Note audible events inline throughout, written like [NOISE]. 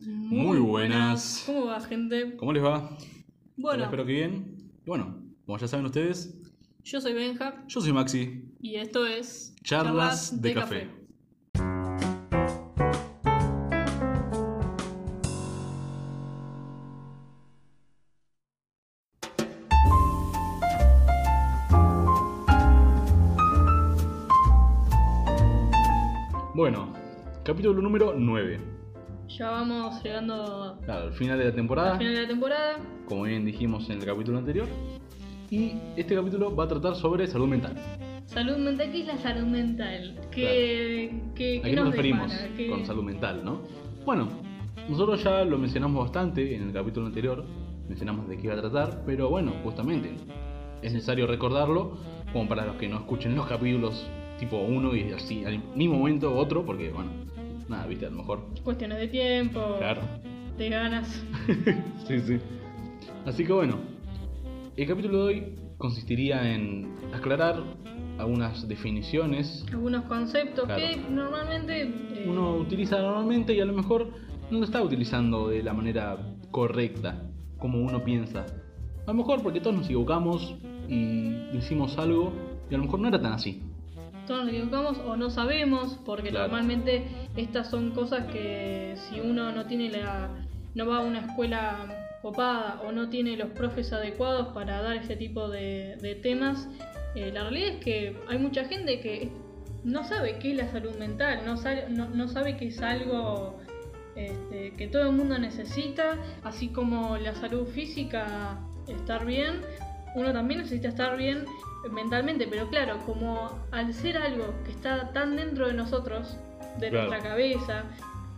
Muy buenas. ¿Cómo va, gente? ¿Cómo les va? Bueno, Espero que bien. Y Bueno, como ya saben ustedes, yo soy Benja yo soy Maxi. y esto es Charlas de café. Bueno, capítulo número 9. Ya vamos llegando Claro, al final de la temporada, al final de la temporada. como bien dijimos en el capítulo anterior. Y este capítulo va a tratar sobre salud mental. Salud mental, ¿qué es la salud mental? ¿Qué, qué, ¿A qué nos nos referimos con salud mental, no? Bueno, nosotros ya lo mencionamos bastante en el capítulo anterior, mencionamos de qué iba a tratar, pero bueno, justamente es necesario recordarlo como para los que no escuchen los capítulos tipo uno y así al mismo momento otro, porque bueno, nada, viste, a lo mejor. Cuestiones de tiempo, Claro. de ganas. [LAUGHS] sí, sí. Así que bueno, el capítulo de hoy consistiría en aclarar algunas definiciones Algunos conceptos Claro. que normalmente eh, uno utiliza normalmente y a lo mejor no lo está utilizando de la manera correcta, como uno piensa. A lo mejor porque todos nos equivocamos y decimos algo y a lo mejor no era tan así. Nos equivocamos o no sabemos, porque Claro. normalmente estas son cosas que si uno no tiene la no va a una escuela copada o no tiene los profes adecuados para dar este tipo de, de temas, eh, la realidad es que hay mucha gente que no sabe qué es la salud mental, no sabe, no, no sabe que es algo este, que todo el mundo necesita, así como la salud física, estar bien, uno también necesita estar bien mentalmente, pero claro, como al ser algo que está tan dentro de nosotros, de Claro. nuestra cabeza,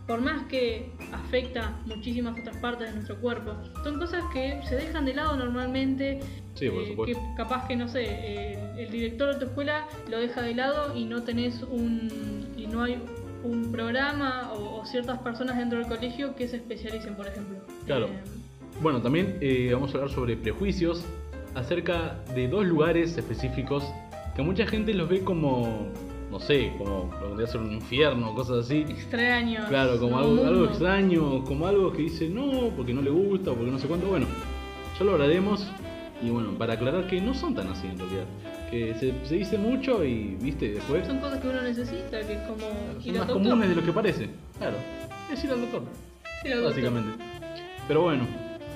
por más que afecta muchísimas otras partes de nuestro cuerpo, son cosas que se dejan de lado normalmente. Sí, por eh, supuesto. que capaz que no sé, eh, el director de tu escuela lo deja de lado y no tenés un y no hay un programa o, o ciertas personas dentro del colegio que se especialicen, por ejemplo. Claro. Eh, Bueno, también eh, vamos a hablar sobre prejuicios acerca de dos lugares específicos que mucha gente los ve como, no sé, como lo que podría ser un infierno, cosas así. extraños. Claro, como algo, extraño, como algo que dice no, porque no le gusta, porque no sé cuánto. Bueno, ya lo hablaremos. Y bueno, para aclarar que no son tan así en realidad. Que se, se dice mucho y, viste, después Son cosas que uno necesita, que es como son ir al más comunes de lo que parece. Claro, es ir al doctor, Sí, al doctor. básicamente. Pero bueno,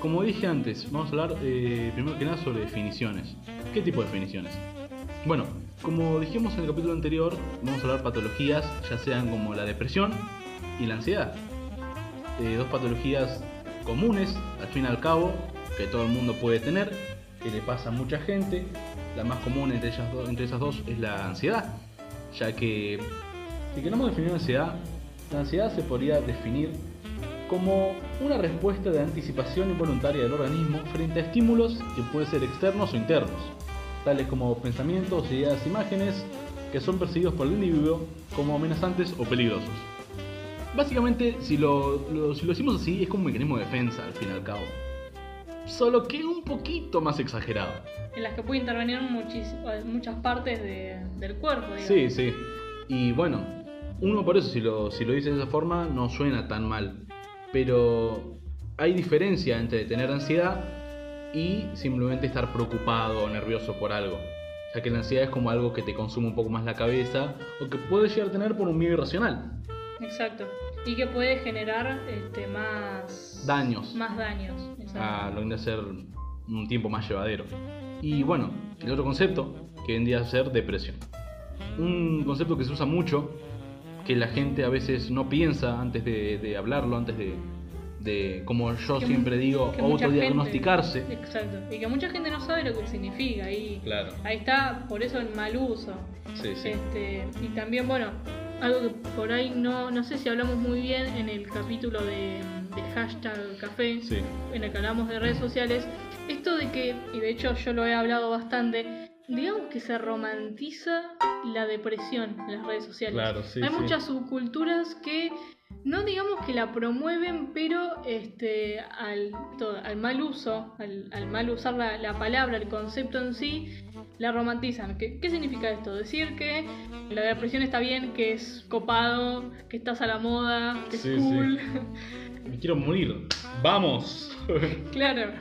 como dije antes, vamos a hablar eh, primero que nada sobre definiciones. ¿Qué tipo de definiciones? Bueno, como dijimos en el capítulo anterior, vamos a hablar patologías, ya sean como la depresión y la ansiedad. Eh, dos patologías comunes, al fin y al cabo, que todo el mundo puede tener, que le pasa a mucha gente. La más común entre, ellas do- entre esas dos es la ansiedad, ya que si queremos definir ansiedad, la ansiedad se podría definir como una respuesta de anticipación involuntaria del organismo frente a estímulos que pueden ser externos o internos, tales como pensamientos, ideas, imágenes que son percibidos por el individuo como amenazantes o peligrosos. Básicamente, si lo, lo- si lo decimos así, es como un mecanismo de defensa al fin y al cabo. Solo que un poquito más exagerado. En las que puede intervenir muchis- muchas partes de- del cuerpo. digamos. Sí, sí. Y bueno, uno por eso si lo, si lo dice de esa forma no suena tan mal. Pero hay diferencia entre tener ansiedad y simplemente estar preocupado o nervioso por algo. Ya que la ansiedad es como algo que te consume un poco más la cabeza o que puedes llegar a tener por un miedo irracional. Exacto. Y que puede generar este, más Daños. Más daños. exacto. a lo que a ser un tiempo más llevadero. Y bueno, el otro concepto que vendría a ser depresión. Un concepto que se usa mucho, que la gente a veces no piensa antes de, de hablarlo, antes de, de, como yo Que siempre digo, autodiagnosticarse. gente- exacto. Y que mucha gente no sabe lo que significa. Y Claro. ahí está, por eso el mal uso. Sí, sí. Este, y también, bueno, algo que por ahí no, no sé si hablamos muy bien en el capítulo de, de hashtag café, Sí. en el que hablamos de redes sociales, esto de que, y de hecho yo lo he hablado bastante, digamos que se romantiza la depresión en las redes sociales. Claro, sí, Hay sí. muchas subculturas que no digamos que la promueven, pero este, al, al mal uso, al, al mal usar la, la palabra, el concepto en sí, la romantizan. ¿Qué, qué significa esto? Decir que la depresión está bien, que es copado, que estás a la moda, que Sí, es cool. Me quiero morir. ¡Vamos! [LAUGHS] Claro,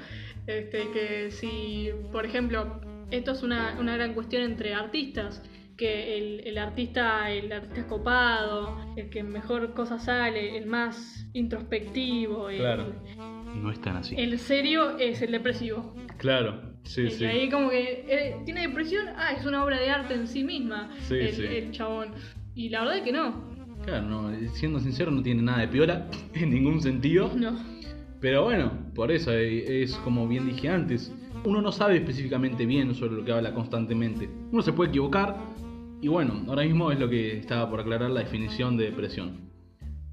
este, que si, por ejemplo, esto es una, una gran cuestión entre artistas, que el, el artista, el artista copado, el que mejor cosa sale, el más introspectivo, el, Claro. no es tan así. el serio es el depresivo. Claro, sí, sí. ahí como que eh, tiene depresión, ah, es una obra de arte en sí misma, Sí, el, sí. el chabón. Y la verdad es que no, Claro, no, siendo sincero, no tiene nada de piola [LAUGHS] en ningún sentido. no. Pero bueno, por eso eh, es como bien dije antes. Uno no sabe específicamente bien sobre lo que habla constantemente. Uno se puede equivocar. Y bueno, ahora mismo es lo que estaba por aclarar la definición de depresión.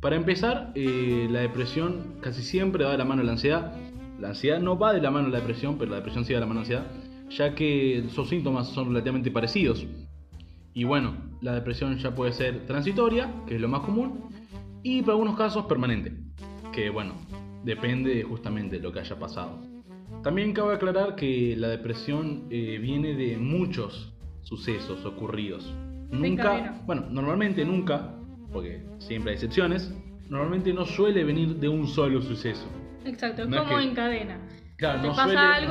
Para empezar, eh, la depresión casi siempre va de la mano de la ansiedad. La ansiedad no va de la mano de la depresión, pero la depresión sí va de la mano de la ansiedad, ya que sus síntomas son relativamente parecidos. Y bueno, la depresión ya puede ser transitoria, que es lo más común, y para algunos casos permanente, que bueno, depende justamente de lo que haya pasado. También cabe aclarar que la depresión eh, viene de muchos sucesos ocurridos. Nunca, bueno, normalmente nunca, porque siempre hay excepciones, normalmente no suele venir de un solo suceso. Exacto, es No es como que- en cadena. Claro, no pasa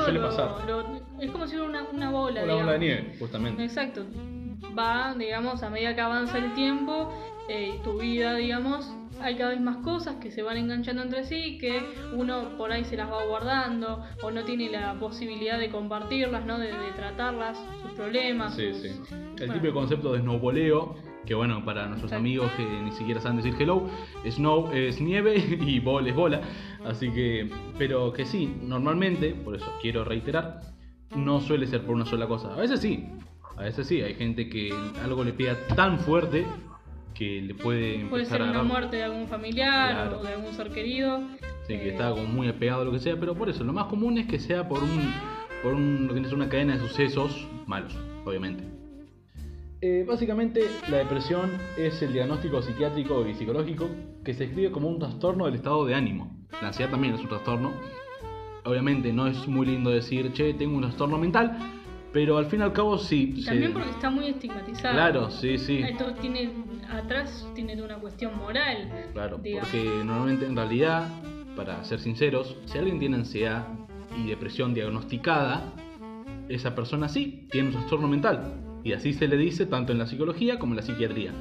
suele, no pasar. lo- es como si fuera una, una bola. Una bola de nieve, justamente. Exacto. Va, digamos, a medida que avanza el tiempo, eh, tu vida, digamos, hay cada vez más cosas que se van enganchando entre sí, que uno por ahí se las va guardando o no tiene la posibilidad de compartirlas, ¿no? De, de tratarlas, sus problemas. Sí, sus- sí. El bueno, típico concepto de snowboleo, que bueno, para nuestros Exacto. amigos que ni siquiera saben decir hello, snow es nieve [LAUGHS] y ball es bola. Así que, pero que sí, normalmente, por eso quiero reiterar, no suele ser por una sola cosa. A veces sí, a veces sí, hay gente que algo le pega tan fuerte que le puede empezar Puede ser a una muerte de algún familiar Claro. o de algún ser querido. Sí, que Eh, está como muy apegado a lo que sea, pero por eso, lo más común es que sea por un, por un, lo que es una cadena de sucesos malos, obviamente. Eh, básicamente, la depresión es el diagnóstico psiquiátrico y psicológico que se escribe como un trastorno del estado de ánimo. La ansiedad también es un trastorno. Obviamente no es muy lindo decir, che, tengo un trastorno mental, pero al fin y al cabo sí. Y se- también porque está muy estigmatizado. Claro, sí, sí. Esto tiene atrás tiene una cuestión moral. Claro, digamos. porque normalmente en realidad, para ser sinceros, si alguien tiene ansiedad y depresión diagnosticada, esa persona sí tiene un trastorno mental. Y así se le dice tanto en la psicología como en la psiquiatría.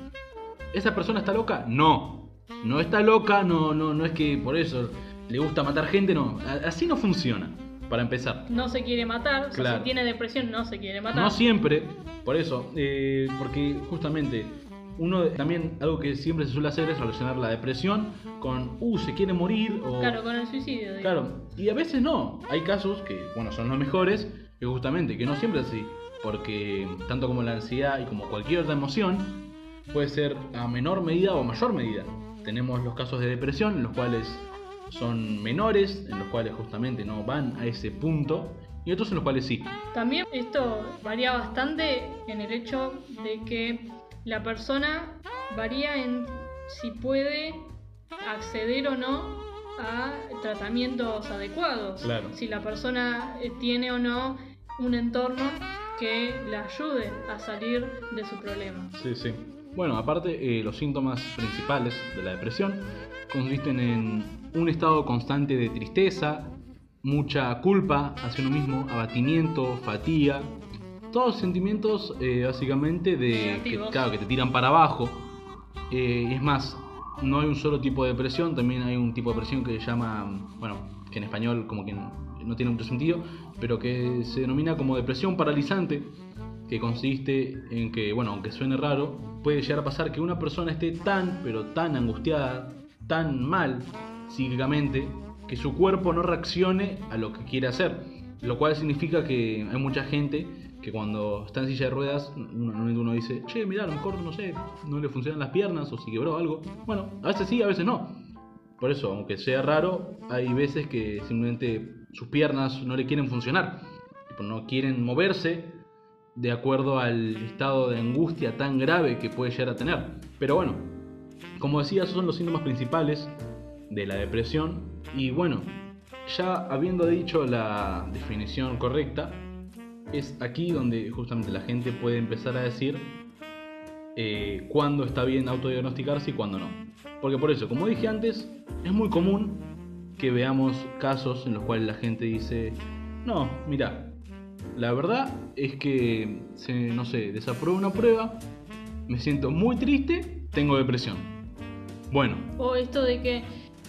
¿Esa persona está loca? No. No está loca, no, no, no es que por eso le gusta matar gente, no. Así no funciona, para empezar. No se quiere matar, o sea, Claro. si tiene depresión no se quiere matar. No siempre, por eso, eh, porque justamente uno también algo que siempre se suele hacer es relacionar la depresión con, uh, se quiere morir o... Claro, con el suicidio. digamos. Claro, y a veces no. Hay casos que, bueno, son los mejores, que justamente, que no siempre es así. Porque tanto como la ansiedad y como cualquier otra emoción, puede ser a menor medida o a mayor medida. Tenemos los casos de depresión, en los cuales son menores, en los cuales justamente no van a ese punto, y otros en los cuales sí. También esto varía bastante en el hecho de que la persona varía en si puede acceder o no a tratamientos adecuados. Claro. Si la persona eh, tiene o no un entorno que la ayude a salir de su problema. Sí, sí. Bueno, aparte, eh, los síntomas principales de la depresión consisten en un estado constante de tristeza, mucha culpa hacia uno mismo, abatimiento, fatiga, todos sentimientos eh, básicamente de que, claro, que te tiran para abajo. Eh, es más, no hay un solo tipo de depresión, también hay un tipo de depresión que se llama, bueno, que en español como que no tiene mucho sentido, pero que se denomina como depresión paralizante, que consiste en que, bueno, aunque suene raro, puede llegar a pasar que una persona esté tan, pero tan angustiada, tan mal psíquicamente, que su cuerpo no reaccione a lo que quiere hacer. Lo cual significa que hay mucha gente que cuando está en silla de ruedas, uno, uno dice, che, mira, a lo mejor, no sé, no le funcionan las piernas o si quebró algo. Bueno, a veces sí, a veces no. Por eso, aunque sea raro, hay veces que simplemente sus piernas no le quieren funcionar. No quieren moverse de acuerdo al estado de angustia tan grave que puede llegar a tener. Pero bueno, Como decía, esos son los síntomas principales de la depresión. Y bueno, ya habiendo dicho la definición correcta, es aquí donde justamente la gente puede empezar a decir eh, cuándo está bien autodiagnosticarse y cuándo no. Porque por eso, como dije antes, es muy común que veamos casos en los cuales la gente dice, no, mira, la verdad es que, se, no sé, desapruebo una prueba, me siento muy triste, tengo depresión. Bueno. O esto de que,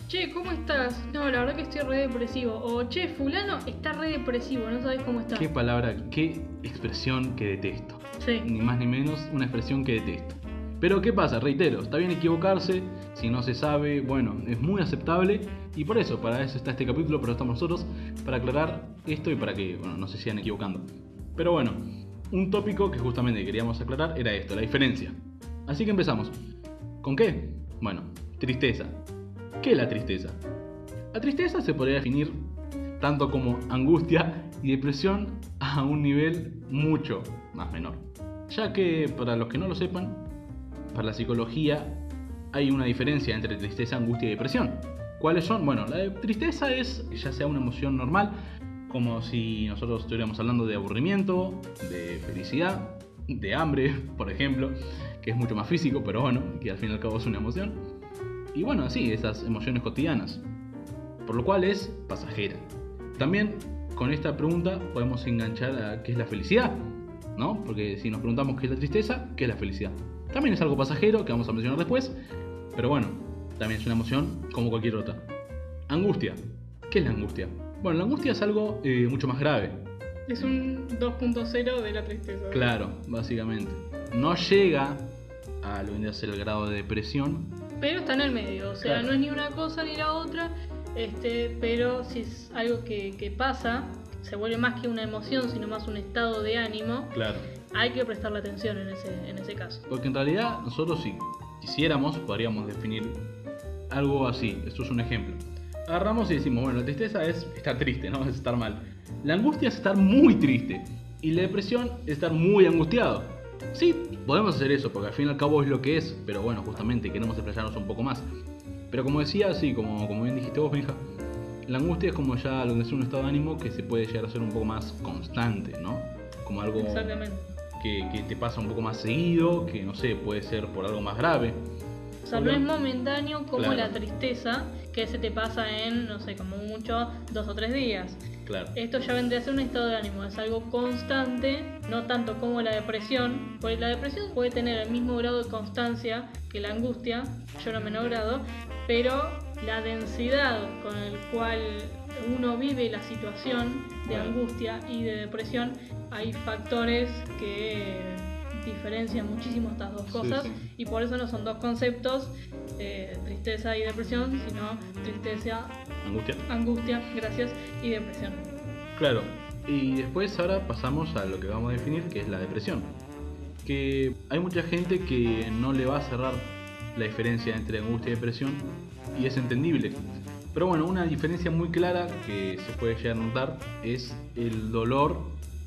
che, ¿cómo estás? No, la verdad que estoy re depresivo. O, che, fulano está re depresivo, no sabes cómo está. Qué palabra, qué expresión que detesto. Sí. Ni más ni menos una expresión que detesto. Pero ¿qué pasa? Reitero, está bien equivocarse, si no se sabe, bueno, es muy aceptable y por eso, para eso está este capítulo, pero estamos nosotros, para aclarar esto y para que, no se sigan equivocando. Pero bueno, un tópico que justamente queríamos aclarar era esto, la diferencia. Así que empezamos. ¿Con qué? Bueno, tristeza. ¿Qué es la tristeza? La tristeza se podría definir tanto como angustia y depresión a un nivel mucho más menor. Ya que, para los que no lo sepan, para la psicología hay una diferencia entre tristeza, angustia y depresión. ¿Cuáles son? Bueno, la tristeza es ya sea una emoción normal, como si nosotros estuviéramos hablando de aburrimiento, de felicidad, de hambre, [LAUGHS] por ejemplo, que es mucho más físico, pero bueno, que al fin y al cabo es una emoción. Y bueno, así, esas emociones cotidianas. Por lo cual es pasajera. También con esta pregunta podemos enganchar a qué es la felicidad, ¿no? Porque si nos preguntamos qué es la tristeza, ¿qué es la felicidad? También es algo pasajero que vamos a mencionar después, pero bueno, también es una emoción como cualquier otra. Angustia. ¿Qué es la angustia? Bueno, la angustia es algo eh, mucho más grave. Es un 2.0 de la tristeza. Claro, básicamente. No llega a lo que vendría a ser el grado de depresión. Pero está en el medio, o sea, Claro. no es ni una cosa ni la otra, este, pero si es algo que, que pasa, se vuelve más que una emoción, sino más un estado de ánimo, Claro. Hay que prestarle atención en ese, en ese caso. Porque en realidad nosotros si quisiéramos podríamos definir algo así. Esto es un ejemplo. Agarramos y decimos, bueno, la tristeza es estar triste, ¿no? [LAUGHS] Es estar mal. La angustia es estar muy triste. Y la depresión es estar muy angustiado. Sí, podemos hacer eso, porque al fin y al cabo es lo que es, pero bueno, justamente queremos explayarnos un poco más. Pero como decía, sí, como, como bien dijiste vos, Benja, la angustia es como ya lo que es un estado de ánimo que se puede llegar a ser un poco más constante, ¿no? Como algo Exactamente. Que, que te pasa un poco más seguido, que no sé, puede ser por algo más grave. O sea, no es momentáneo como Claro. la tristeza que se te pasa en, no sé, como mucho, dos o tres días. Claro. Esto ya vendría a ser un estado de ánimo, es algo constante, no tanto como la depresión, porque la depresión puede tener el mismo grado de constancia que la angustia, yo en menor grado, pero la densidad con el cual uno vive la situación de angustia y de depresión, hay factores que diferencian muchísimo estas dos Sí, cosas sí. y por eso no son dos conceptos, eh, tristeza y depresión, sino tristeza Angustia. angustia, gracias, y depresión. Claro. Y después ahora pasamos a lo que vamos a definir, que es la depresión. Que hay mucha gente que no le va a cerrar la diferencia entre angustia y depresión y es entendible. Pero bueno, una diferencia muy clara que se puede llegar a notar es el dolor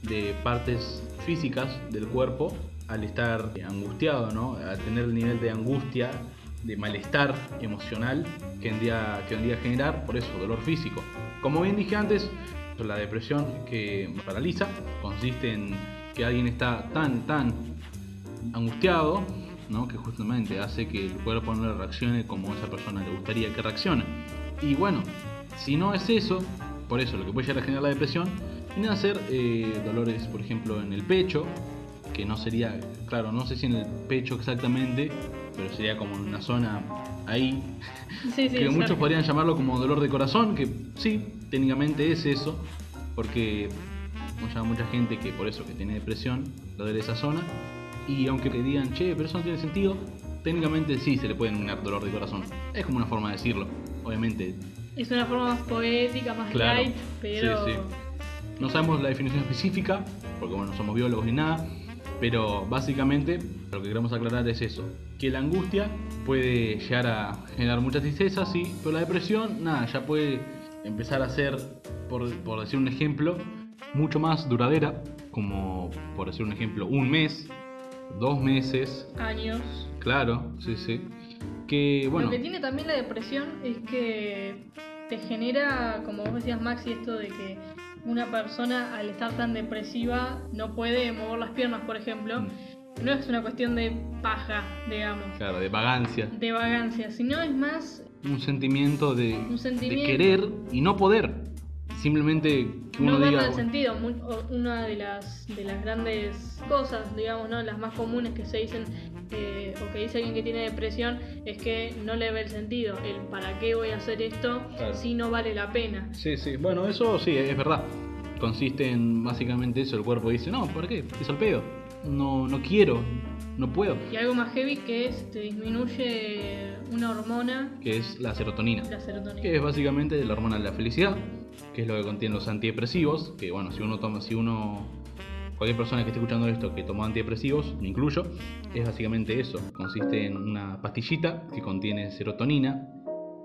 de partes físicas del cuerpo al estar angustiado, ¿no? Al tener el nivel de angustia, de malestar emocional que vendría, que vendría a generar, por eso, dolor físico. Como bien dije antes, la depresión que paraliza consiste en que alguien está tan, tan angustiado, ¿no? que justamente hace que el cuerpo no reaccione como esa persona le gustaría que reaccione. Y bueno, si no es eso, por eso lo que puede llegar a generar la depresión, vienen a ser eh, dolores, por ejemplo, en el pecho, que no sería, claro, no sé si en el pecho exactamente, pero sería como en una zona ahí, Sí, sí, que muchos podrían llamarlo como dolor de corazón, que sí, técnicamente es eso, porque mucha, mucha gente que por eso que tiene depresión, lo de esa zona, y aunque te digan, che, pero eso no tiene sentido, técnicamente sí se le puede denominar dolor de corazón. Es como una forma de decirlo, obviamente. Es una forma más poética, más Claro. light, pero Sí, sí. No sabemos la definición específica, porque bueno, no somos biólogos ni nada, pero básicamente lo que queremos aclarar es eso, que la angustia puede llegar a generar mucha tristeza, sí, pero la depresión, nada, ya puede empezar a ser, por, por decir un ejemplo, mucho más duradera, como por decir un ejemplo, un mes, dos meses, años. Claro, sí, sí. Que bueno, Lo que tiene también la depresión es que te genera, como vos decías Maxi, esto de que una persona al estar tan depresiva no puede mover las piernas, por ejemplo. Mm. No es una cuestión de paja, digamos, claro, de vagancia, de vagancia, sino es más un sentimiento de, un de sentimiento. querer y no poder. Simplemente que uno no diga, el sentido. Una de las, de las grandes cosas, digamos, ¿no? las más comunes que se dicen eh, o que dice alguien que tiene depresión es que no le ve el sentido. El para qué voy a hacer esto Claro. si no vale la pena. Sí, sí, bueno, eso sí, es verdad. Consiste en básicamente eso, el cuerpo dice, no, ¿por qué? Es al pedo. No, no quiero, no puedo. Y algo más heavy que es te disminuye una hormona, Que es la serotonina. la serotonina. Que es básicamente la hormona de la felicidad, que es lo que contienen los antidepresivos, que bueno, si uno toma, si uno, cualquier persona que esté escuchando esto que toma antidepresivos, me incluyo, es básicamente eso, consiste en una pastillita que contiene serotonina,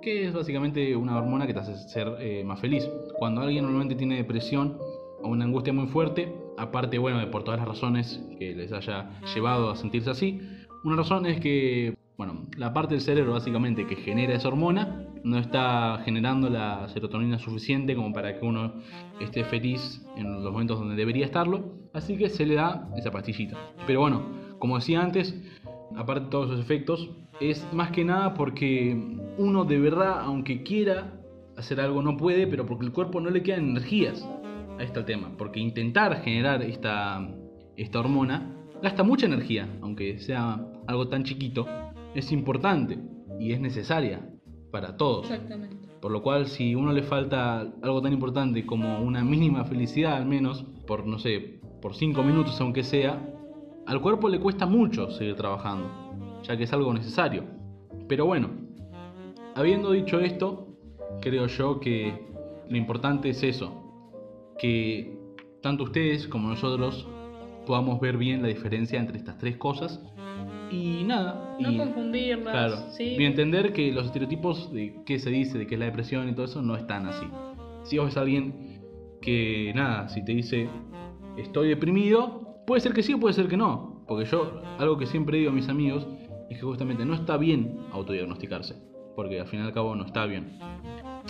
que es básicamente una hormona que te hace ser eh, más feliz. Cuando alguien normalmente tiene depresión o una angustia muy fuerte, aparte, bueno, de por todas las razones que les haya llevado a sentirse así, una razón es que, bueno, la parte del cerebro básicamente que genera esa hormona no está generando la serotonina suficiente como para que uno esté feliz en los momentos donde debería estarlo, así que se le da esa pastillita. Pero bueno, como decía antes, aparte de todos esos efectos, es más que nada porque uno de verdad, aunque quiera hacer algo, no puede, pero porque el cuerpo no le quedan energías. Ahí está el tema, porque intentar generar esta, esta hormona gasta mucha energía, aunque sea algo tan chiquito, es importante y es necesaria para todos. Exactamente. Por lo cual, si uno le falta algo tan importante como una mínima felicidad, al menos, por no sé, por 5 minutos aunque sea, al cuerpo le cuesta mucho seguir trabajando, ya que es algo necesario. Pero bueno, habiendo dicho esto, creo yo que lo importante es eso, que tanto ustedes como nosotros podamos ver bien la diferencia entre estas tres cosas y nada. No y, confundirlas. Claro. ¿sí? Y entender que los estereotipos de qué se dice, de qué es la depresión y todo eso, no están así. Si vos ves a alguien que, nada, si te dice estoy deprimido, puede ser que sí o puede ser que no. Porque yo, algo que siempre digo a mis amigos, es que justamente no está bien autodiagnosticarse. Porque al fin y al cabo no está bien.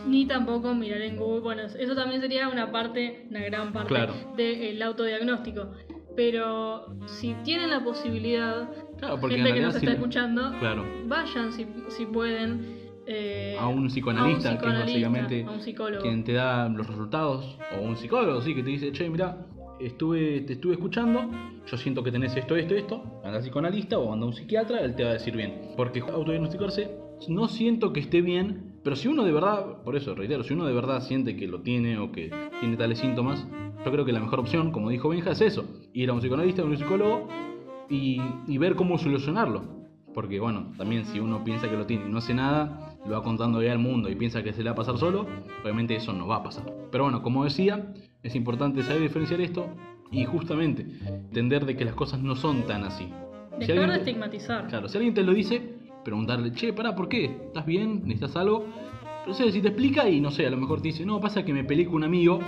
Ni tampoco mirar en Google. Bueno, eso también sería una parte, una gran parte Claro. del autodiagnóstico. Pero si tienen la posibilidad, Claro, porque en gente que nos está escuchando, Claro. vayan si, si pueden. eh, A un psicoanalista, a un que es psicoanalista, básicamente a un psicólogo. quien te da los resultados, o un psicólogo, sí, que te dice, che, mira, estuve, te estuve escuchando, yo siento que tenés esto, esto, esto, anda al psicoanalista o anda a un psiquiatra, él te va a decir bien. Porque autodiagnosticarse, no siento que esté bien, pero si uno de verdad, por eso reitero, si uno de verdad siente que lo tiene o que tiene tales síntomas, yo creo que la mejor opción, como dijo Benja, es eso, ir a un psicoanalista o un psicólogo y, y ver cómo solucionarlo. Porque bueno, también si uno piensa que lo tiene y no hace nada, lo va contando ya al mundo y piensa que se le va a pasar solo, obviamente eso no va a pasar. Pero bueno, como decía, es importante saber diferenciar esto y justamente entender de que las cosas no son tan así. Si Dejar alguien de estigmatizar. Claro, si alguien te lo dice, preguntarle, che, pará, ¿por qué? ¿Estás bien? ¿Necesitas algo? No sé, si te explica y no sé, a lo mejor te dice, no, pasa que me peleé con un amigo,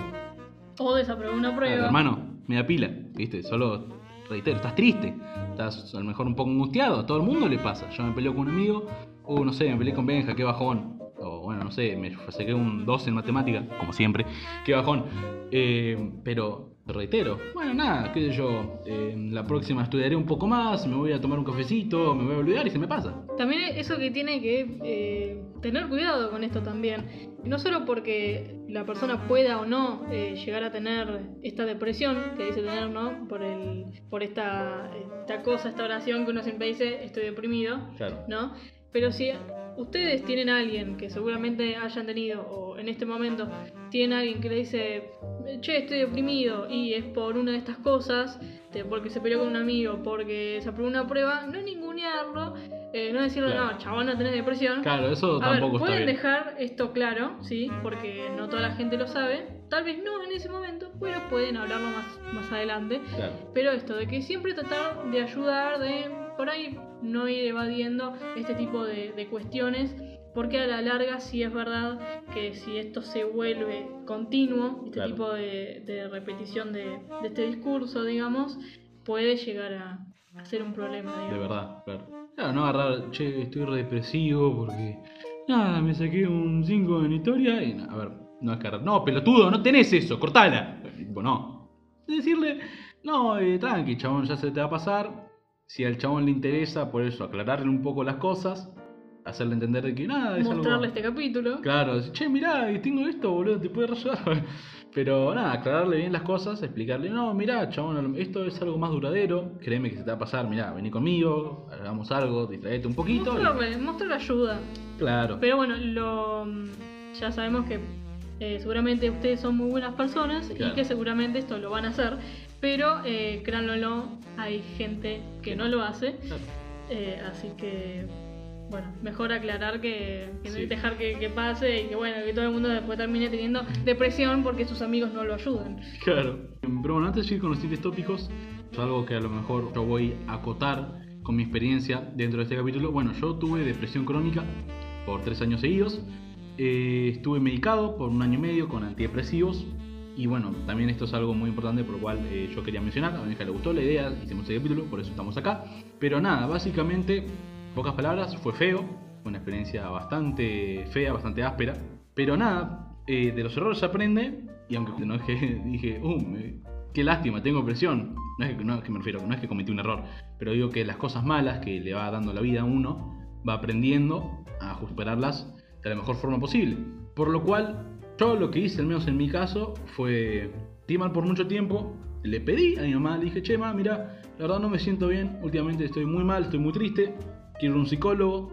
O desaprobó una prueba. hermano, me da pila, ¿viste? Solo reitero, estás triste, estás a lo mejor un poco angustiado, a todo el mundo le pasa. Yo me peleo con un amigo, o no sé, me peleé con Benja, qué bajón. O bueno, no sé, me saqué un 2 en matemática, como siempre, qué bajón. Eh, pero reitero, bueno, nada, qué sé yo, eh, la próxima estudiaré un poco más, me voy a tomar un cafecito, me voy a olvidar y se me pasa. También eso que tiene que eh, tener cuidado con esto también. No solo porque la persona pueda o no eh, llegar a tener esta depresión que dice tener, ¿no? Por, el, por esta, esta cosa, esta oración que uno siempre dice, estoy deprimido, Claro. ¿no? Pero si ustedes tienen a alguien que seguramente hayan tenido, o en este momento tienen a alguien que le dice, che, estoy deprimido, y es por una de estas cosas, porque se peleó con un amigo, porque se aprobó una prueba, no ningunearlo, eh, no decirle, Claro. no, chabón, no tenés depresión. Claro, eso A ver, tampoco está pueden bien. dejar esto claro, sí, porque no toda la gente lo sabe. Tal vez no en ese momento, pero pueden hablarlo más, más adelante. Claro. Pero esto, de que siempre tratar de ayudar, de por ahí no ir evadiendo este tipo de, de cuestiones, porque a la larga sí es verdad que si esto se vuelve continuo, este Claro. tipo de, de repetición de, de este discurso, digamos, puede llegar a, a ser un problema. De digamos. verdad, claro. Claro, no agarrar, che, estoy re depresivo porque. Nada, me saqué un 5 en historia y. A ver, no es que agarrar, No, pelotudo, no tenés eso, cortala. Bueno, decirle, no, eh, tranqui, chabón, ya se te va a pasar. Si al chabón le interesa, por eso, aclararle un poco las cosas, hacerle entender de que nada, es Mostrarle algo. este capítulo. Claro, decir, che, mirá, tengo esto, boludo, te puede ayudar. [LAUGHS] Pero nada, aclararle bien las cosas, explicarle, no, mirá, chabón, esto es algo más duradero, créeme que se te va a pasar, mirá, vení conmigo, hagamos algo, distraete un poquito. y- Mostrarle, mostrarle ayuda. Claro. Pero bueno, lo, ya sabemos que eh, seguramente ustedes son muy buenas personas Claro. y que seguramente esto lo van a hacer. Pero eh, créanlo, o no, hay gente que no lo hace. Claro. Eh, así que, bueno, mejor aclarar que, que Sí. dejar que, que pase y que, bueno, que todo el mundo después termine teniendo depresión porque sus amigos no lo ayudan. Claro. Pero bueno, antes de ir con los siguientes tópicos, es algo que a lo mejor yo voy a acotar con mi experiencia dentro de este capítulo. Bueno, yo tuve depresión crónica por tres años seguidos. Eh, estuve medicado por un año y medio con antidepresivos. Y bueno, también esto es algo muy importante por lo cual eh, yo quería mencionar. A mi hija le gustó la idea, hicimos este capítulo, por eso estamos acá. Pero nada, básicamente, pocas palabras, fue feo. Una experiencia bastante fea, bastante áspera. Pero nada, eh, de los errores se aprende. Y aunque [LAUGHS] no es que dije, uh, me- qué lástima, tengo presión. No es, que, no es que me refiero, no es que cometí un error. Pero digo que las cosas malas que le va dando la vida a uno, va aprendiendo a superarlas de la mejor forma posible. Por lo cual, yo lo que hice, al menos en mi caso, fue. Mal por mucho tiempo. Le pedí a mi mamá, le dije, che, ma, mira, la verdad no me siento bien. Últimamente estoy muy mal, estoy muy triste. Quiero un psicólogo.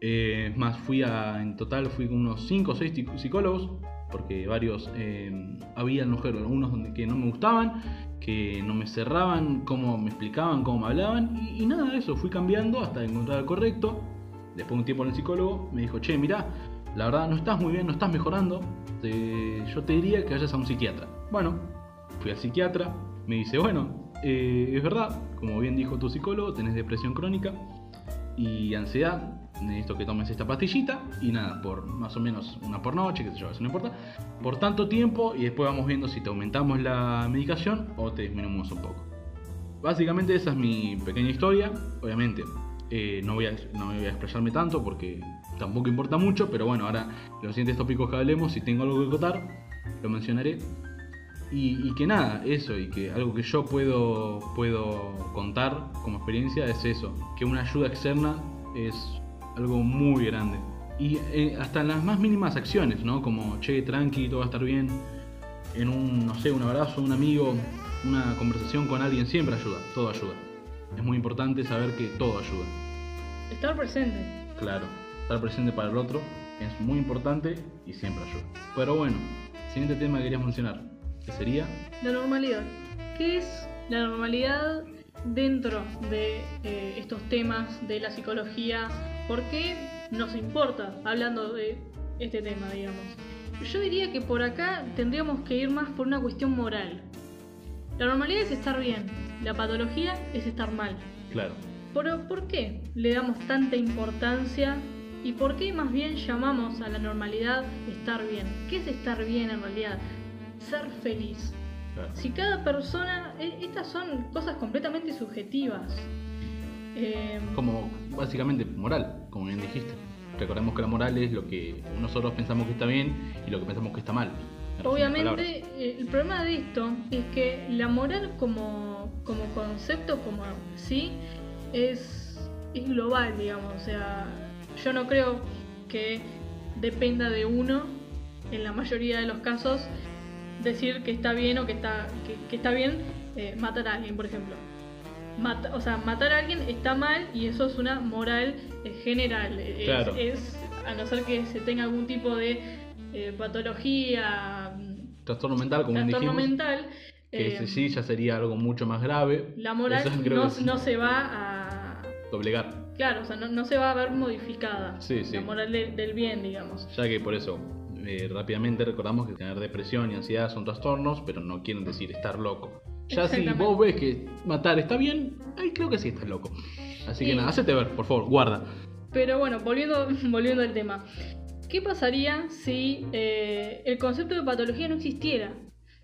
Eh, más, fui a. En total fui con unos 5 o 6 psicólogos. Porque varios. Eh, había mujeres, algunos donde, que no me gustaban. Que no me cerraban, cómo me explicaban, cómo me hablaban. Y, nada de eso, fui cambiando hasta encontrar el correcto. Después de un tiempo en el psicólogo, me dijo, che, mira, la verdad no estás muy bien, no estás mejorando. yo te diría que vayas a un psiquiatra. Bueno, fui al psiquiatra, me dice, bueno, eh, es verdad, como bien dijo tu psicólogo, tenés depresión crónica y ansiedad. Necesito que tomes esta pastillita y nada, por más o menos una por noche, que sé yo, eso no importa. Por tanto tiempo y después vamos viendo si te aumentamos la medicación o te disminuimos un poco. Básicamente esa es mi pequeña historia. Obviamente eh, no, voy a, no voy a explayarme tanto porque tampoco importa mucho, pero bueno, ahora los siguientes tópicos que hablemos, si tengo algo que contar, lo mencionaré. Y, y que nada, eso, y que algo que yo puedo, puedo contar como experiencia es eso, que una ayuda externa es algo muy grande. Y eh, hasta en las más mínimas acciones, ¿no? Como, che, tranqui, todo va a estar bien. En un, no sé, un abrazo, un amigo, una conversación con alguien siempre ayuda, todo ayuda. Es muy importante saber que todo ayuda. Estar presente. Claro, estar presente para el otro es muy importante y siempre ayuda. Pero bueno, siguiente tema que querías mencionar, que sería La normalidad. ¿Qué es la normalidad dentro de eh, estos temas de la psicología? ¿Por qué nos importa hablando de este tema, digamos? Yo diría que por acá tendríamos que ir más por una cuestión moral. La normalidad es estar bien, la patología es estar mal. Claro. Pero ¿por qué le damos tanta importancia y por qué más bien llamamos a la normalidad estar bien? ¿Qué es estar bien en realidad? Ser feliz. Si cada persona, e- estas son cosas completamente subjetivas. Eh, Como básicamente moral, como bien dijiste. Recordemos que la moral es lo que nosotros pensamos que está bien y lo que pensamos que está mal. Obviamente, eh, el problema de esto es que la moral como, como concepto, como sí, es, es global, digamos. O sea, yo no creo que dependa de uno, en la mayoría de los casos, decir que está bien o que está, que, que está bien eh, matar a alguien, por ejemplo. Mata- o sea, matar a alguien está mal y eso es una moral eh, general. Es- Claro. es, a no ser que se tenga algún tipo de eh, patología, mm, Trastorno mental, como trastorno dijimos, mental, que ese sí ya sería algo mucho más grave. la moral no, se va a... Doblegar. Claro, o sea, no, no se va a ver modificada. Sí, sí. La moral de- del bien, digamos. Ya que por eso, eh, rápidamente recordamos que tener depresión y ansiedad son trastornos, pero no quieren decir estar loco. Ya si vos ves que matar está bien, ahí creo que sí estás loco. Así que Y- nada, hacete ver, por favor, guarda. Pero bueno, volviendo, [LAUGHS] volviendo al tema. ¿Qué pasaría si eh, el concepto de patología no existiera?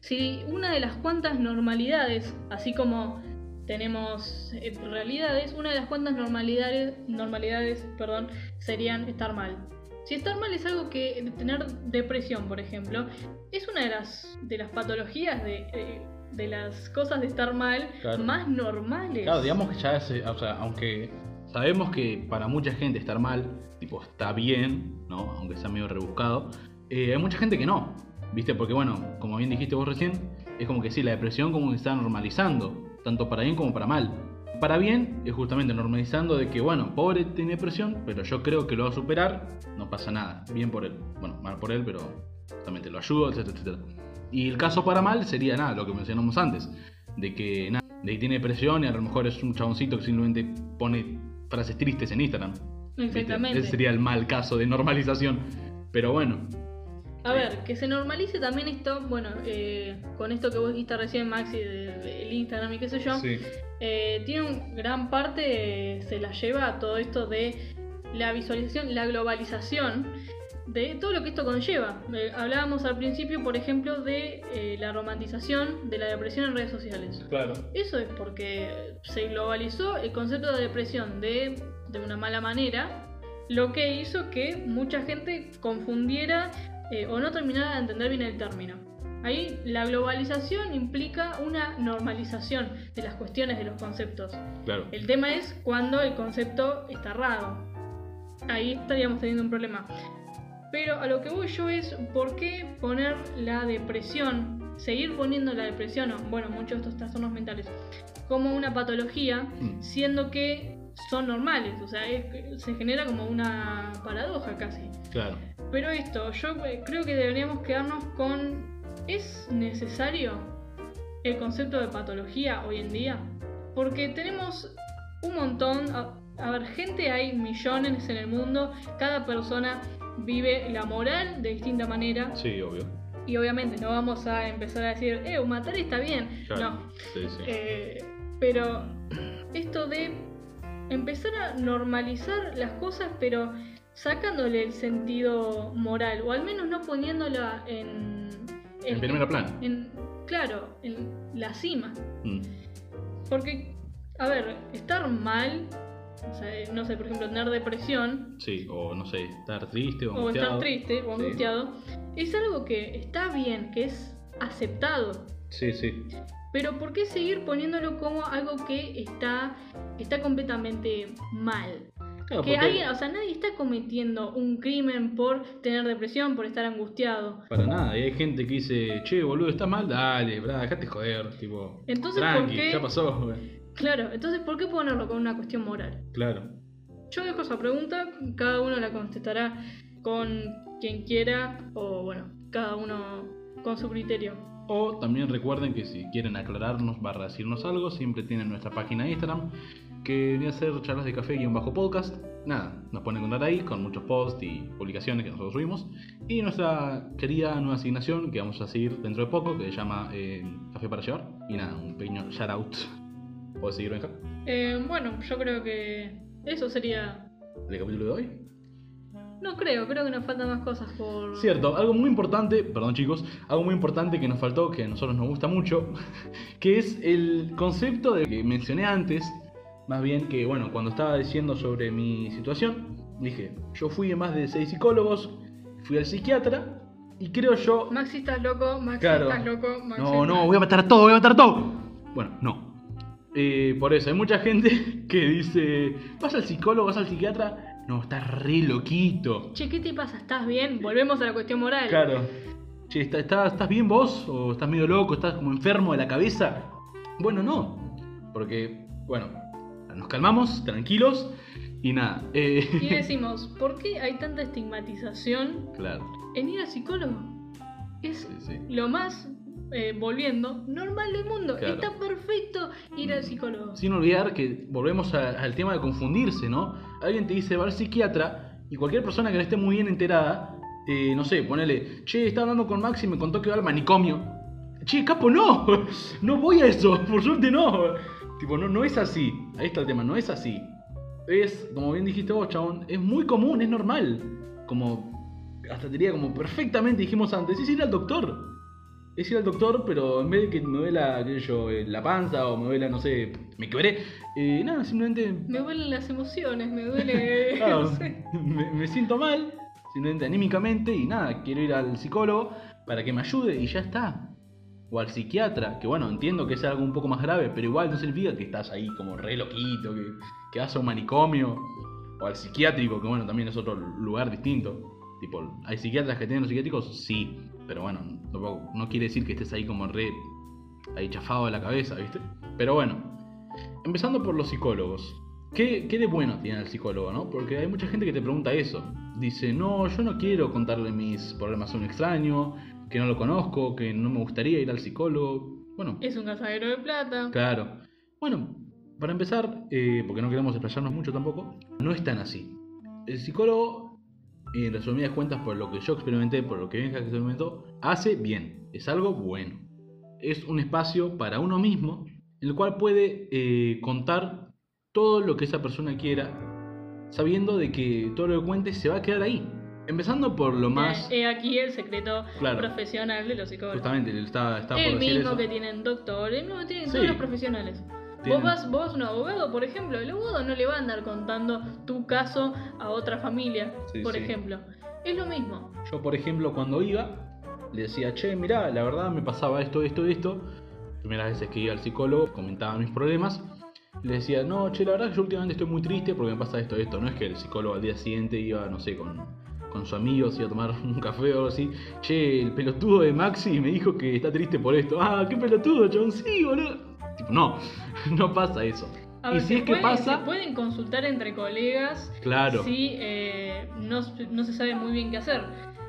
Si una de las cuantas normalidades, así como tenemos realidades, una de las cuantas normalidades, normalidades perdón, serían estar mal. Si estar mal es algo que tener depresión, por ejemplo, es una de las, de las patologías de, eh, de las cosas de estar mal Claro. más normales. Claro, digamos que ya es, o sea, aunque sabemos que para mucha gente estar mal, tipo, está bien, ¿no? Aunque sea medio rebuscado, eh, hay mucha gente que no, ¿viste? Porque bueno, como bien dijiste vos recién, es como que sí, la depresión como que está normalizando, tanto para bien como para mal. Para bien es justamente normalizando de que, bueno, pobre tiene depresión, pero yo creo que lo va a superar, no pasa nada, bien por él. Bueno, mal por él, pero justamente lo ayudo, etcétera, etcétera. Y el caso para mal sería nada, lo que mencionamos antes, de que nada, de que tiene depresión y a lo mejor es un chaboncito que simplemente pone frases tristes en Instagram. ¿viste? Exactamente. Ese sería el mal caso de normalización. Pero bueno, A ver, que se normalice también esto, bueno, eh, con esto que vos dijiste recién, Maxi, del del Instagram y qué sé yo, sí, eh, tiene un gran parte, eh, se la lleva a todo esto de la visualización, la globalización de todo lo que esto conlleva. Eh, hablábamos al principio, por ejemplo, de eh, la romantización de la depresión en redes sociales. claro. Eso es porque se globalizó el concepto de depresión de, de una mala manera, lo que hizo que mucha gente confundiera o no terminara de entender bien el término. Ahí la globalización implica una normalización de las cuestiones de los conceptos. Claro. El tema es cuando el concepto está errado. Ahí estaríamos teniendo un problema. Pero a lo que voy yo es por qué poner la depresión, seguir poniendo la depresión, o bueno, muchos de estos trastornos mentales, como una patología, Mm. siendo que son normales. O sea, es- se genera como una paradoja casi. Claro. Pero esto, yo eh, creo que deberíamos quedarnos con. ¿Es necesario el concepto de patología hoy en día? Porque tenemos un montón. A, a ver, gente hay millones en el mundo. Cada persona vive la moral de distinta manera. Sí, obvio. Y obviamente no vamos a empezar a decir, eh, matar está bien. Claro. No. Sí, sí. Eh, pero esto de empezar a normalizar las cosas, pero sacándole el sentido moral, o al menos no poniéndola en. En primer plano. en- claro, en la cima. Mm. Porque, a ver, estar mal, o sea, eh, no sé, por ejemplo, tener depresión, Sí, o no sé, estar triste o o angustiado. estar triste o Sí. angustiado, es algo que está bien, que es aceptado. Sí, sí. Pero ¿por qué seguir poniéndolo como algo que está, está completamente mal? Claro, que alguien, o sea, nadie está cometiendo un crimen por tener depresión, por estar angustiado. Para nada, y hay gente que dice, che, boludo, estás mal, dale, bra, dejate joder, tipo. Entonces, tranqui, ¿por qué? ya pasó. Claro, entonces ¿por qué ponerlo con una cuestión moral? Claro. Yo dejo esa pregunta, cada uno la contestará con quien quiera o bueno, cada uno con su criterio. O también recuerden que si quieren aclararnos, barra decirnos algo, siempre tienen nuestra página de Instagram, que viene a ser charlas de café guion bajo podcast. Nada, nos pueden encontrar ahí con muchos posts y publicaciones que nosotros subimos. Y nuestra querida nueva asignación que vamos a seguir dentro de poco, que se llama eh, Café para llevar. Y nada, un pequeño shout out. ¿Puedes seguir, Benja? Eh, bueno, yo creo que eso sería... ¿El capítulo de hoy? No creo, creo que nos faltan más cosas por... Cierto, algo muy importante, perdón chicos, algo muy importante que nos faltó, que a nosotros nos gusta mucho, [LAUGHS] que es el concepto de que mencioné antes, más bien que, bueno, cuando estaba diciendo sobre mi situación, dije, yo fui a más de seis psicólogos, fui al psiquiatra, y creo yo... Maxi estás loco, Maxi Claro. estás loco, Maxi No, no, estás- voy a matar todo, voy a matar todo. Bueno, no. Eh, por eso, hay mucha gente [LAUGHS] que dice, vas al psicólogo, vas al psiquiatra, no, estás re loquito. Che, ¿qué te pasa? ¿Estás bien? Volvemos a la cuestión moral. Claro. Che, ¿está- está- ¿estás bien vos? ¿O estás medio loco? ¿Estás como enfermo de la cabeza? Bueno, no. Porque, bueno, nos calmamos, tranquilos y nada. eh, Y [LAUGHS] decimos, ¿por qué hay tanta estigmatización claro, en ir al psicólogo? Es sí, sí. lo más, eh, volviendo, normal del mundo. Claro. Está perfecto ir al psicólogo. Sin olvidar que volvemos a- al tema de confundirse, ¿no? Alguien te dice, va al psiquiatra y cualquier persona que no esté muy bien enterada, eh, no sé, ponele, che, estaba hablando con Max y me contó que va al manicomio. Che, capo, no, [LAUGHS] no voy a eso, [LAUGHS] por suerte no. Tipo, no, no es así. Ahí está el tema, no es así. Es, como bien dijiste vos, chabón, es muy común, es normal. Como, hasta te diría como perfectamente dijimos antes, es ir al doctor. es ir al doctor, pero en vez de que me duela, qué sé yo, eh, la panza o me duela, no sé, me quebré, eh, nada, simplemente Me duelen las emociones, me duele. [LAUGHS] Claro, no sé. me, me siento mal, simplemente anímicamente, y nada, quiero ir al psicólogo para que me ayude y ya está. O al psiquiatra, que bueno, entiendo que es algo un poco más grave, pero igual no significa que estás ahí como re loquito, que, que vas a un manicomio, o al psiquiátrico, que bueno, también es otro lugar distinto. Tipo, ¿hay psiquiatras que tienen los psiquiátricos? Sí, pero bueno, tampoco- no quiere decir que estés ahí como re ahí chafado de la cabeza, ¿viste? Pero bueno, empezando por los psicólogos. ¿Qué, ¿Qué de bueno tiene el psicólogo, no? Porque hay mucha gente que te pregunta eso. Dice, no, yo no quiero contarle mis problemas a un extraño, que no lo conozco, que no me gustaría ir al psicólogo. Bueno, Es un cazadero de plata. claro. Bueno, para empezar, eh, porque no queremos explayarnos mucho tampoco, no es tan así. El psicólogo, en resumidas cuentas, por lo que yo experimenté, por lo que Benja experimentó, hace bien. Es algo bueno. Es un espacio para uno mismo, en el cual puede eh, contar todo lo que esa persona quiera, sabiendo de que todo lo que cuente se va a quedar ahí. Empezando por lo más... He aquí el secreto Claro. profesional de los psicólogos. Justamente, le estaba, estaba por el decir mismo eso. que tienen doctor, el mismo que tienen Sí. todos los profesionales. Tienen- Vos vas, vos un abogado, por ejemplo, el abogado no le va a andar contando tu caso a otra familia, Sí, por sí. ejemplo. Es lo mismo. Yo, por ejemplo, cuando iba, le decía, che, mirá, la verdad me pasaba esto, esto, esto. Primeras veces que iba al psicólogo, comentaba mis problemas. Le decía, no, che, la verdad que yo últimamente estoy muy triste porque me pasa esto, esto. No es que el psicólogo al día siguiente iba, no sé, con, con su amigo, se iba a tomar un café o algo así. Che, el pelotudo de Maxi me dijo que está triste por esto. Ah, qué pelotudo, chabón, sí, boludo. Tipo, no, [LAUGHS] no pasa eso. A y ver, si es que pasa, Se pueden consultar entre colegas claro. si eh, no, no se sabe muy bien qué hacer.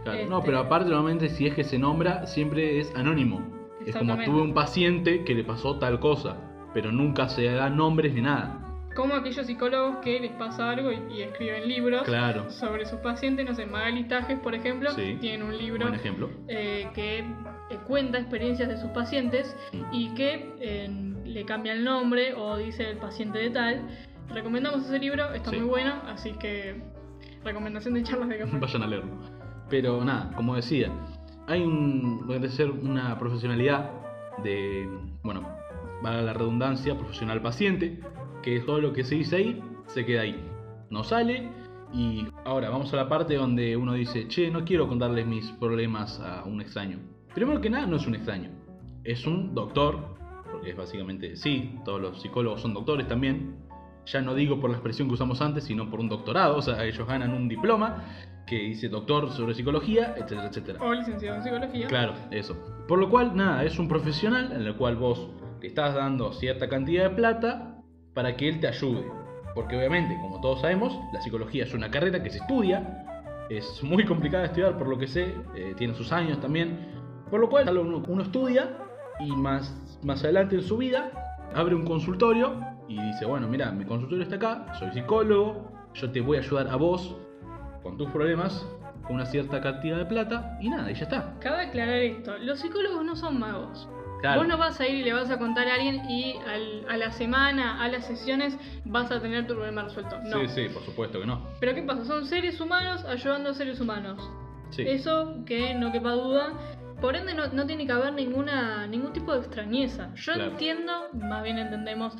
Claro, No, Este, pero aparte normalmente si es que se nombra, siempre es anónimo. Es como tuve un paciente que le pasó tal cosa, pero nunca se da nombres ni nada. Como aquellos psicólogos que les pasa algo y, y escriben libros Claro, sobre sus pacientes, no sé, Magali Tajes, por ejemplo, Sí. tienen un libro buen ejemplo. eh, que eh, cuenta experiencias de sus pacientes Mm. y que eh, le cambia el nombre o dice el paciente de tal. Recomendamos ese libro, está Sí. muy bueno, así que recomendación de charlas de [LAUGHS] café. Vayan a leerlo. Pero nada, como decía, hay un, ser una profesionalidad de, bueno, valga la redundancia, profesional paciente, que todo lo que se dice ahí se queda ahí. No sale y ahora vamos a la parte donde uno dice, che, no quiero contarles mis problemas a un extraño. Primero que nada, no es un extraño, es un doctor, porque es básicamente, sí, todos los psicólogos son doctores también. Ya no digo por la expresión que usamos antes, sino por un doctorado, o sea, ellos ganan un diploma que dice doctor sobre psicología, etcétera, etcétera. O licenciado en psicología. Claro, eso. Por lo cual, nada, es un profesional en el cual vos le estás dando cierta cantidad de plata para que él te ayude. Porque obviamente, como todos sabemos, la psicología es una carrera que se estudia, es muy complicada de estudiar por lo que sé, eh, tiene sus años también. Por lo cual, uno, uno estudia y más, más adelante en su vida abre un consultorio y dice, bueno, mira, mi consultorio está acá, soy psicólogo, yo te voy a ayudar a vos con tus problemas con una cierta cantidad de plata y nada, y ya está. Cabe aclarar esto, los psicólogos no son magos. Claro. Vos no vas a ir y le vas a contar a alguien y al- a la semana, a las sesiones, vas a tener tu problema resuelto. No. Sí, sí, por supuesto que no. Pero ¿qué pasa? Son seres humanos ayudando a seres humanos. Sí. Eso que no quepa duda. Por ende no, no tiene que haber ninguna, ningún tipo de extrañeza. Yo Claro. entiendo, más bien entendemos,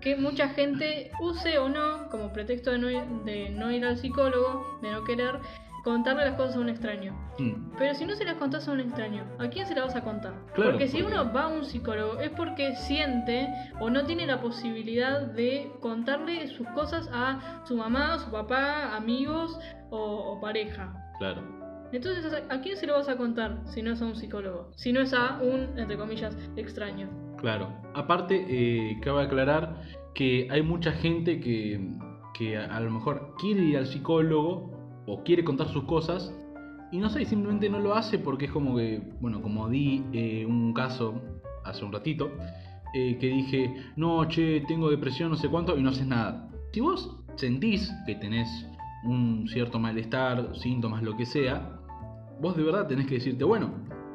que mucha gente use o no, como pretexto de no, ir, de no ir al psicólogo, de no querer, contarle las cosas a un extraño. Mm, Pero si no se las contás a un extraño, ¿a quién se las vas a contar? Claro, porque si porque- uno va a un psicólogo es porque siente o no tiene la posibilidad de contarle sus cosas a su mamá, su papá, amigos o, o pareja. claro. Entonces, ¿a quién se lo vas a contar si no es a un psicólogo? Si no es a un, entre comillas, extraño. Claro. Aparte, eh, cabe aclarar que hay mucha gente que, que a, a lo mejor quiere ir al psicólogo o quiere contar sus cosas y no sé, simplemente no lo hace porque es como que, bueno, como di eh, un caso hace un ratito, eh, que dije, no, che, tengo depresión, no sé cuánto, y no haces nada. Si vos sentís que tenés un cierto malestar, síntomas, lo que sea, vos de verdad tenés que decirte, bueno,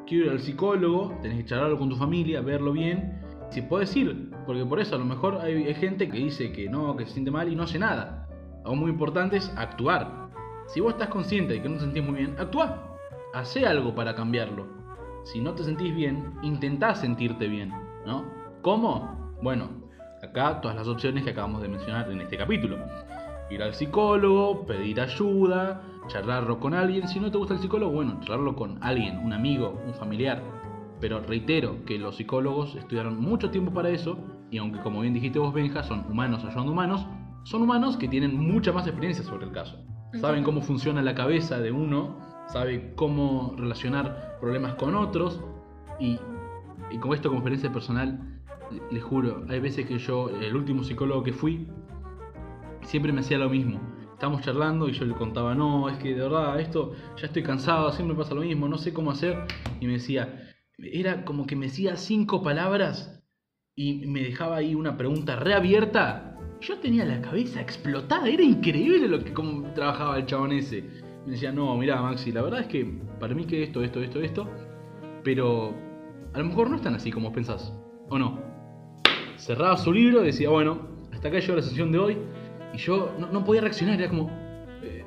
quiero ir al psicólogo, tenés que charlarlo con tu familia, verlo bien. Si podés ir, porque por eso a lo mejor hay, hay gente que dice que no, que se siente mal y no hace nada. Algo muy importante es actuar. Si vos estás consciente de que no te sentís muy bien, actúa. Hacé algo para cambiarlo. si no te sentís bien, intentá sentirte bien, ¿no? ¿Cómo? Bueno, acá todas las opciones que acabamos de mencionar en este capítulo. Ir al psicólogo, pedir ayuda, charlarlo con alguien. Si no te gusta el psicólogo, bueno, charlarlo con alguien, un amigo, un familiar. Pero reitero que los psicólogos estudiaron mucho tiempo para eso y aunque como bien dijiste vos, Benja, son humanos ayudando humanos, son humanos que tienen mucha más experiencia sobre el caso. Saben cómo funciona la cabeza de uno, saben cómo relacionar problemas con otros y, y con esto como experiencia personal, les juro, hay veces que yo, el último psicólogo que fui, siempre me hacía lo mismo. Estábamos charlando y yo le contaba, no, es que de verdad esto ya estoy cansado, siempre pasa lo mismo, no sé cómo hacer. Y me decía, era como que me decía cinco palabras y me dejaba ahí una pregunta reabierta. Yo tenía la cabeza explotada, era increíble lo que como trabajaba el chabón ese. Me decía, no, mira Maxi, la verdad es que para mí que esto, esto, esto, esto, pero a lo mejor no es tan así como pensás, ¿o no? Cerraba su libro y decía, bueno, hasta acá llegó la sesión de hoy, y yo no, podía reaccionar, era como, eh,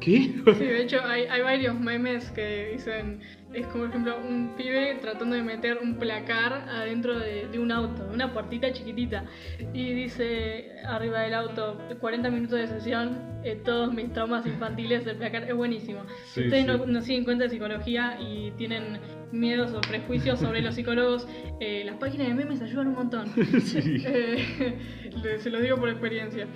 ¿qué? Sí, de hecho hay varios memes que dicen, es como por ejemplo un pibe tratando de meter un placar adentro de, un auto, una puertita chiquitita. Y dice arriba del auto, 40 minutos de sesión, eh, todos mis traumas infantiles del placar. Es buenísimo. si ustedes No, no, siguen cuenta de psicología y tienen miedos o prejuicios sobre los psicólogos, eh, las páginas de memes ayudan un montón. [LAUGHS] [LAUGHS] Eh, se lo digo por experiencia.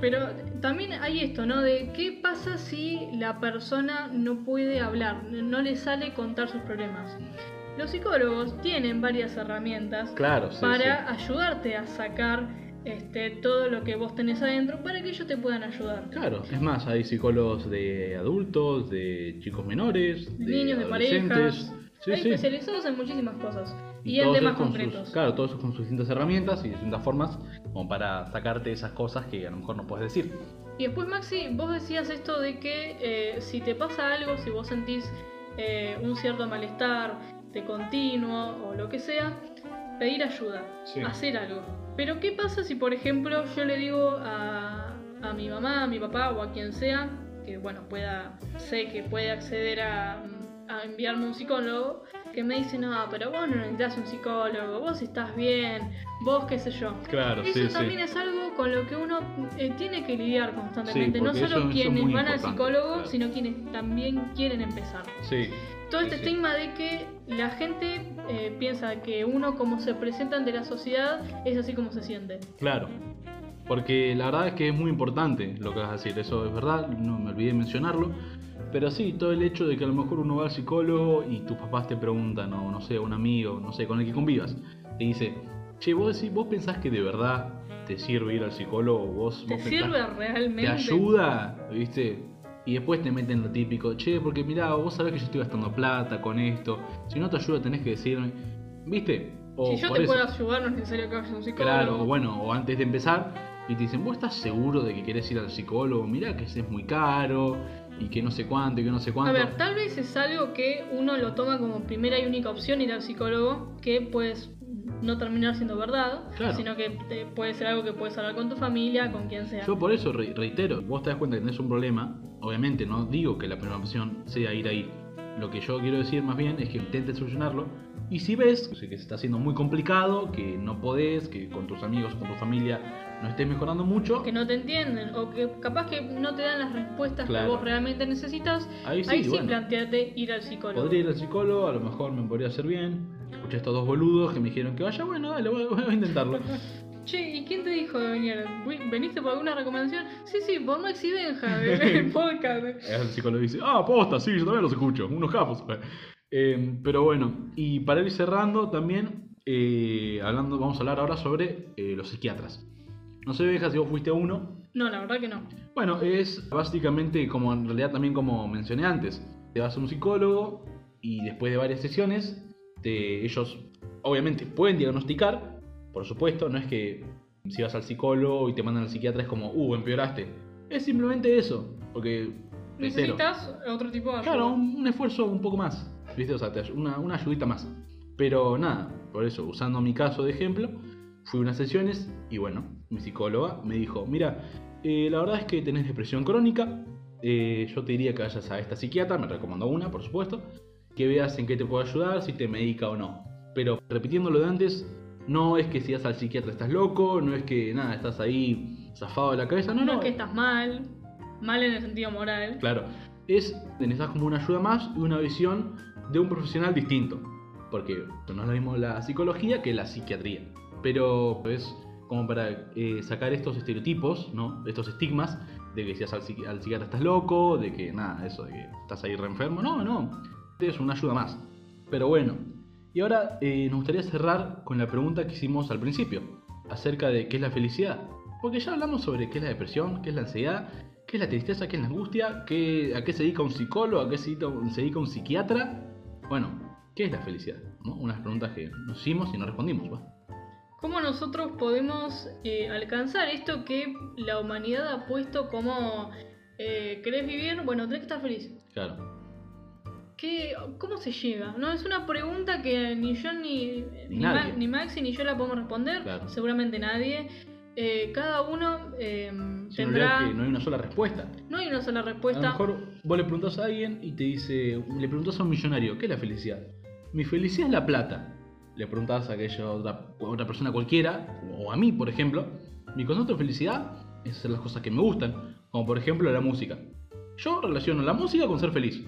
Pero también hay esto, ¿no? De qué pasa si la persona no puede hablar, no le sale sus problemas. Los psicólogos tienen varias herramientas para ayudarte a sacar este, todo lo que vos tenés adentro para que ellos te puedan ayudar. Claro, es más, hay psicólogos de adultos, de chicos menores, de niños, de parejas. hay especializados en muchísimas cosas y, en temas concretos. claro, todos con sus distintas herramientas y distintas formas como para sacarte esas cosas que a lo mejor no puedes decir. Y después, Maxi, vos decías esto de que eh, si te pasa algo, si vos sentís eh, un cierto malestar de continuo o lo que sea, pedir ayuda, hacer algo. Pero ¿qué pasa si, por ejemplo, yo le digo a, a mi mamá, a mi papá o a quien sea, que bueno, pueda, sé que puede acceder a, a enviarme un psicólogo, que me dice, no, pero vos no necesitas un psicólogo, vos estás bien, vos qué sé yo. Claro, Eso también es algo con lo que uno eh, tiene que lidiar constantemente, no solo quienes van al psicólogo, sino quienes también quieren empezar. Sí. Todo este estigma de que la gente eh, piensa que uno como se presenta ante la sociedad es así como se siente. Claro. Porque la verdad es que es muy importante lo que vas a decir, eso es verdad, no me olvidé mencionarlo. Pero sí, todo el hecho de que a lo mejor uno va al psicólogo y tus papás te preguntan, o no sé, un amigo, no sé, con el que convivas, te dice, che, vos, decís, vos pensás que de verdad te sirve ir al psicólogo, vos, ¿Te sirve realmente? ¿Te ayuda? ¿Viste? Y después te meten lo típico, che, porque mirá, vos sabés que yo estoy gastando plata con esto, si no te ayuda tenés que decirme, ¿viste? O si yo te puedo ayudar, no es necesario que vayas a un psicólogo. Claro, o bueno, o antes de empezar, y te dicen, vos estás seguro de que querés ir al psicólogo, mirá que ese es muy caro, y que no sé cuánto y que no sé cuánto. A ver, tal vez es algo que uno lo toma como primera y única opción ir al psicólogo, que pues no terminar siendo verdad, sino que puede ser algo que puedes hablar con tu familia, con quien sea. Yo por eso reitero, vos te das cuenta que tenés un problema, obviamente no digo que la primera opción sea ir ahí. Lo que yo quiero decir más bien es que intentes solucionarlo y si ves que se está haciendo muy complicado, que no podés, que con tus amigos, con tu familia no estés mejorando mucho. Que no te entienden o que capaz que no te dan las respuestas que vos realmente necesitas. Ahí sí, ahí planteate ir al psicólogo. Podría ir al psicólogo, a lo mejor me podría hacer bien. Escuché a estos dos boludos que me dijeron que vaya, bueno, dale, voy, a intentarlo. [LAUGHS] Che, ¿y quién te dijo de venir? ¿Veniste por alguna recomendación? Sí, sí, por Maxi Benja, [LAUGHS] del podcast. El psicólogo dice, ah, posta, sí, yo también los escucho, unos capos. [LAUGHS] Eh, pero bueno, y para ir cerrando también, eh, hablando, vamos a hablar ahora sobre eh, los psiquiatras. No sé, Benja, si vos fuiste a uno. No, la verdad que no. Bueno, es básicamente como en realidad también como mencioné antes. Te vas a un psicólogo y después de varias sesiones, ellos obviamente pueden diagnosticar, por supuesto, no es que si vas al psicólogo y te mandan al psiquiatra es como, uh, empeoraste. Es simplemente eso, porque... Necesitas otro tipo de ayuda. Claro, un, esfuerzo un poco más, ¿viste? O sea, una, una ayudita más. Pero nada, por eso, usando mi caso de ejemplo, Fui a unas sesiones y bueno, mi psicóloga me dijo, mira, eh, la verdad es que tenés depresión crónica, eh, yo te diría que vayas a esta psiquiatra, me recomendó una, por supuesto, que veas en qué te puede ayudar, si te medica o no. Pero repitiendo lo de antes, no es que si vas al psiquiatra estás loco, no es que nada, estás ahí zafado de la cabeza, no, No, no. es que estás mal, mal en el sentido moral. Claro, es necesitas como una ayuda más y una visión de un profesional distinto. Porque no es lo mismo la psicología que la psiquiatría. Pero es como para eh, sacar estos estereotipos, ¿no? Estos estigmas de que si al, al psiquiatra estás loco, de que nada, eso, de que estás ahí re enfermo. No, no. Es una ayuda más. Pero bueno. Y ahora eh, nos gustaría cerrar con la pregunta que hicimos al principio, acerca de qué es la felicidad. Porque ya hablamos sobre qué es la depresión, qué es la ansiedad, qué es la tristeza, qué es la angustia, qué, a qué se dedica un psicólogo, a qué se dedica, un psiquiatra. Bueno, ¿qué es la felicidad? Unas preguntas que nos hicimos y no respondimos. ¿va? ¿Cómo nosotros podemos eh, alcanzar esto que la humanidad ha puesto como eh, querés vivir? Bueno, tenés que estar feliz. Claro. ¿Qué, ¿Cómo se llega? No, es una pregunta que ni yo ni, Ni ni, nadie. Ma- ni Maxi ni yo la podemos responder. Claro. Seguramente nadie. Eh, cada uno Si en tendrá. realidad que no hay una sola respuesta. No hay una sola A respuesta. lo mejor vos le preguntás a alguien y te dice, le preguntás a un millonario, ¿qué es la felicidad? Mi felicidad es la plata. Le preguntás a aquella otra, otra persona cualquiera, o a mí, por ejemplo, mi concepto de felicidad es hacer las cosas que me gustan, como por ejemplo la música. Yo relaciono la música con ser feliz.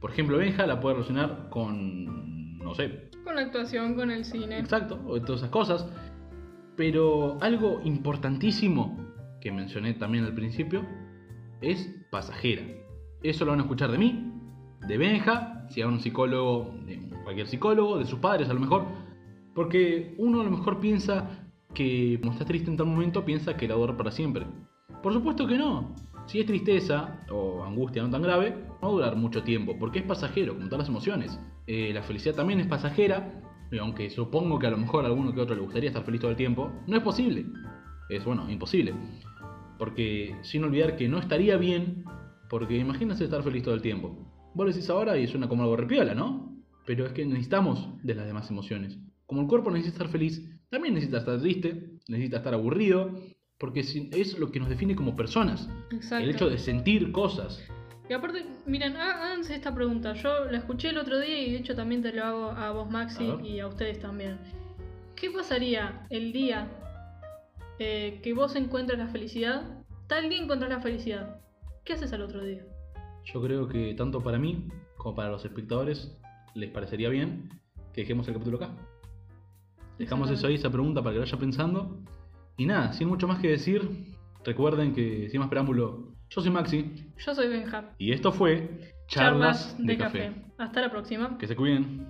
Por ejemplo, Benja la puede relacionar con, no sé, Con la actuación, con el cine. Exacto, o todas esas cosas. Pero algo importantísimo que mencioné también al principio es pasajera. Eso lo van a escuchar de mí, de Benja, si a un psicólogo, de cualquier psicólogo, de sus padres a lo mejor. Porque uno a lo mejor piensa que, como está triste en tal momento, piensa que la va para siempre. Por supuesto que no. Si es tristeza o angustia no tan grave, no va a durar mucho tiempo, porque es pasajero, como todas las emociones. Eh, la felicidad también es pasajera, y aunque supongo que a lo mejor a alguno que otro le gustaría estar feliz todo el tiempo, no es posible. Es, bueno, imposible. Porque sin olvidar que no estaría bien, porque imagínense estar feliz todo el tiempo. Vos lo decís ahora y suena como algo repiola, ¿no? Pero es que necesitamos de las demás emociones. Como el cuerpo necesita estar feliz, también necesita estar triste, necesita estar aburrido, porque es lo que nos define como personas. Exacto. El hecho de sentir cosas. Y aparte, miren, há- háganse esta pregunta. Yo la escuché el otro día y de hecho también te lo hago a vos, Maxi, A y a ustedes también. ¿Qué pasaría el día eh, que vos encuentres la felicidad? Tal día encontrás la felicidad. ¿Qué haces al otro día? Yo creo que tanto para mí como para los espectadores les parecería bien que dejemos el capítulo acá. Dejamos eso ahí, esa pregunta para que lo vaya pensando. Y nada, sin mucho más que decir, recuerden que sin más preámbulo, yo soy Maxi Yo soy Benja. y esto fue Charlas, de, café. Hasta la próxima. Que se cuiden.